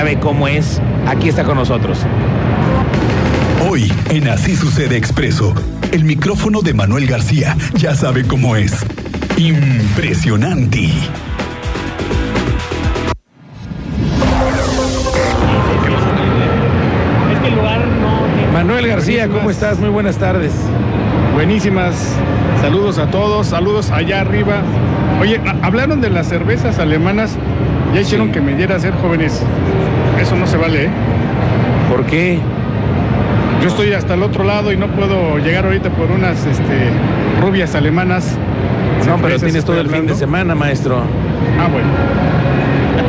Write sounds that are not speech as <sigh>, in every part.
sabe cómo es, aquí está con nosotros. Hoy, en Así Sucede Expreso, el micrófono de Manuel García ya sabe cómo es. Impresionante. Manuel García, ¿cómo estás? Muy buenas tardes. Buenísimas. Saludos a todos, saludos allá arriba. Oye, hablaron de las cervezas alemanas. Ya hicieron que me diera a ser jóvenes. Eso no se vale, ¿eh? ¿Por qué? Yo estoy hasta el otro lado y no puedo llegar ahorita por unas este, rubias alemanas. No, pero tienes todo el fin de semana, maestro. Ah, bueno. <laughs>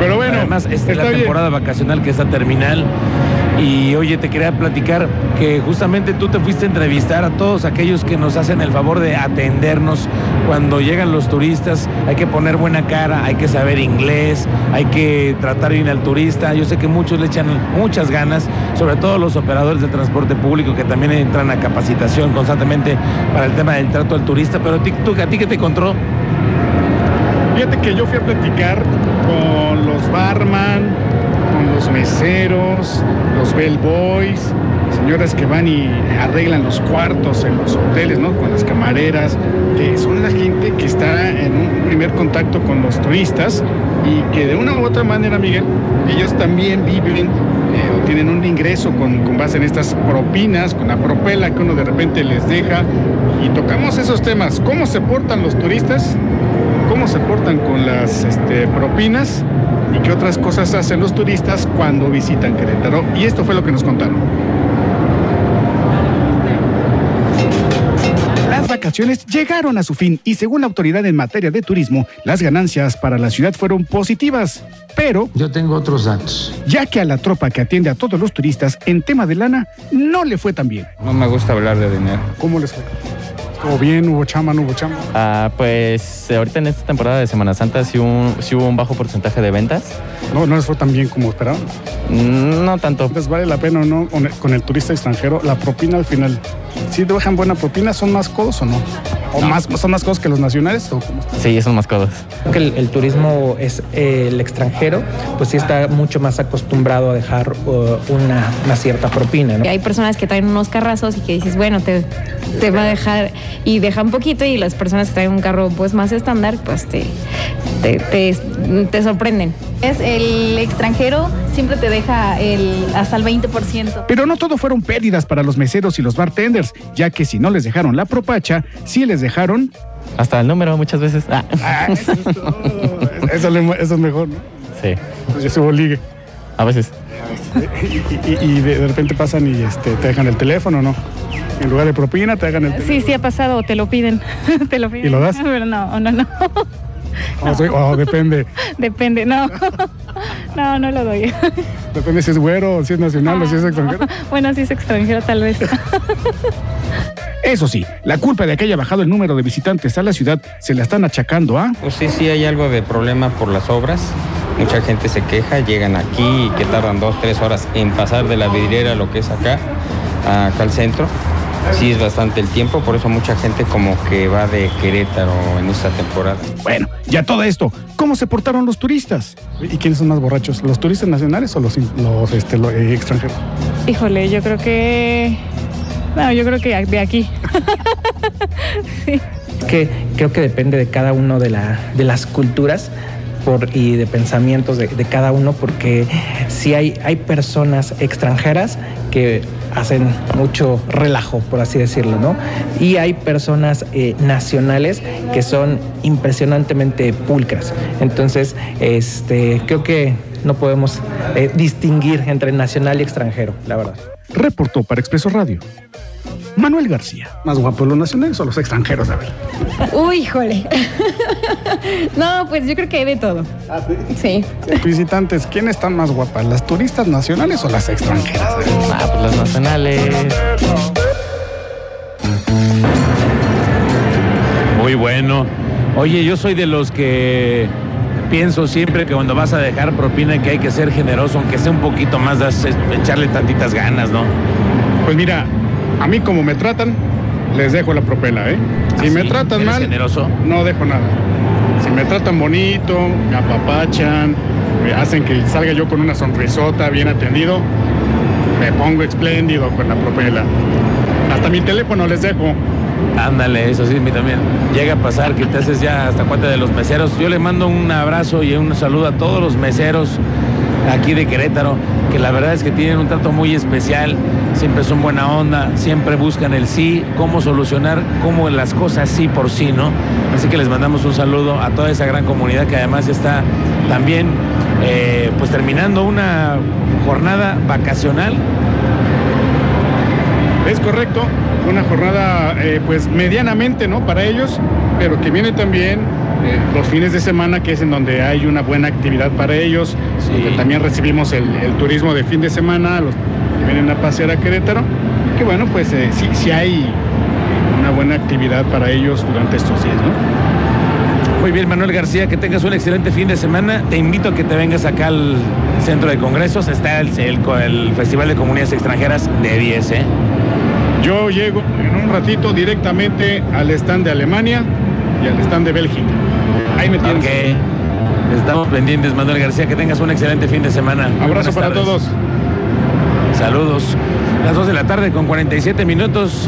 Pero bueno, Además, esta es la bien. temporada vacacional que está terminal. Y oye, te quería platicar que justamente tú te fuiste a entrevistar a todos aquellos que nos hacen el favor de atendernos cuando llegan los turistas. Hay que poner buena cara, hay que saber inglés, hay que tratar bien al turista. Yo sé que muchos le echan muchas ganas, sobre todo los operadores de transporte público que también entran a capacitación constantemente para el tema del trato al turista. Pero tú- ¿a ti qué te encontró? Fíjate que yo fui a platicar con los barman, los meseros, los bellboys, señoras que van y arreglan los cuartos en los hoteles, ¿no? Con las camareras, que son la gente que está en un primer contacto con los turistas y que de una u otra manera, Miguel, ellos también viven eh, o tienen un ingreso con, con base en estas propinas, con la propela que uno de repente les deja. Y tocamos esos temas, cómo se portan los turistas cómo se portan con las este, propinas y qué otras cosas hacen los turistas cuando visitan Querétaro. Y esto fue lo que nos contaron. Las vacaciones llegaron a su fin y según la autoridad en materia de turismo, las ganancias para la ciudad fueron positivas. Pero, Yo tengo otros datos. ya que a la tropa que atiende a todos los turistas en tema de lana, no le fue tan bien. No me gusta hablar de dinero. ¿Cómo les fue? ¿Estuvo bien? ¿Hubo chamba? ¿No hubo chamba? Ah, pues ahorita en esta temporada de Semana Santa sí, un- sí hubo un bajo porcentaje de ventas. No, no les fue tan bien como esperaban. Mm, No tanto. Entonces vale la pena o no con el, con el turista extranjero la propina al final. ¿Sí te dejan buena propina? ¿Son más codos o no? ¿O más, son más codos que los nacionales? ¿O cómo está? Sí, son más. Creo que el, el turismo es eh, el extranjero, pues sí está mucho más acostumbrado a dejar uh, una, una cierta propina, ¿no? Hay personas que traen unos carrazos y que dices, bueno, te, te va a dejar y deja un poquito y las personas que traen un carro pues más estándar, pues te, te, te, te sorprenden. Es el extranjero siempre te deja el hasta el 20%. Pero no todo fueron pérdidas para los meseros y los bartenders, ya que si no les dejaron la propacha, sí les dejaron Hasta el número muchas veces. Ah. Ah, eso, es todo. eso, le- eso es mejor, ¿no? Sí, Pues ya estuvo ligue. a veces. Y, y- y de, de repente pasan y este, te dejan el teléfono, ¿no? En lugar de propina, te dejan el teléfono. Sí, sí ha pasado, te lo piden. <laughs> te lo piden. ¿Y lo das? <laughs> Pero no, no, no. O <laughs> soy- o depende. <laughs> Depende, no. <laughs> No, no lo doy. Depende si es güero, si es nacional, o si es extranjero. Bueno, si es extranjero tal vez. Eso sí, la culpa de que haya bajado el número de visitantes a la ciudad se la están achacando a Pues sí, sí hay algo de problema por las obras. Mucha gente se queja, llegan aquí y que tardan dos, tres horas en pasar de la vidriera a lo que es acá, acá al centro. Sí es bastante el tiempo, por eso mucha gente como que va de Querétaro en esta temporada. Bueno, ya todo esto, ¿cómo se portaron los turistas? ¿Y quiénes son más borrachos? ¿Los turistas nacionales o los, este, los, eh, extranjeros? Híjole, yo creo que. No, yo creo que de aquí. <laughs> sí. Que creo que depende de cada uno de, la, de las culturas por, y de pensamientos de, de cada uno, porque sí hay, hay personas extranjeras que hacen mucho relajo, por así decirlo, ¿no? Y hay personas eh, nacionales que son impresionantemente pulcras. Entonces, este, creo que no podemos eh, distinguir entre nacional y extranjero, la verdad. Reportó para Expreso Radio. Manuel García. ¿Más guapos los nacionales o los extranjeros? A ver. Uy, híjole. <laughs> no, pues yo creo que hay de todo. Sí. Visitantes, ¿quién están más guapas? ¿Las turistas nacionales o las extranjeras? Ah, pues los nacionales. Muy bueno. Oye, yo soy de los que pienso siempre que cuando vas a dejar propina que hay que ser generoso, aunque sea un poquito más, das- echarle tantitas ganas, ¿no? Pues mira, a mí como me tratan, les dejo la propela, ¿eh? Si ¿Ah, me sí? tratan ¿Eres mal, generoso? no dejo nada. Si me tratan bonito, me apapachan, me hacen que salga yo con una sonrisota, bien atendido. Me pongo espléndido con la propela. Hasta mi teléfono les dejo. Ándale, eso sí, a mí también. Llega a pasar que te haces ya hasta cuenta de los meseros. Yo le mando un abrazo y un saludo a todos los meseros aquí de Querétaro, que la verdad es que tienen un trato muy especial, siempre son buena onda, siempre buscan el sí, cómo solucionar, cómo las cosas sí por sí, ¿no? Así que les mandamos un saludo a toda esa gran comunidad que además está también eh, pues terminando una jornada vacacional. Es correcto, una jornada eh, pues medianamente, ¿no? Para ellos, pero que viene también eh, los fines de semana, que es en donde hay una buena actividad para ellos, Sí. donde también recibimos el, el turismo de fin de semana, los vienen a pasear a Querétaro, que bueno, pues eh, sí, sí hay una buena actividad para ellos durante estos días, ¿no? Muy bien, Manuel García, que tengas un excelente fin de semana. Te invito a que te vengas acá al centro de congresos. Está el, el- el Festival de Comunidades Extranjeras de 10, ¿eh? Yo llego en un ratito directamente al stand de Alemania y al stand de Bélgica. Ahí me tienes. Ok. Estamos pendientes, Manuel García. Que tengas un excelente fin de semana. Abrazo para todos. Saludos. Las 2 de la tarde con 47 minutos.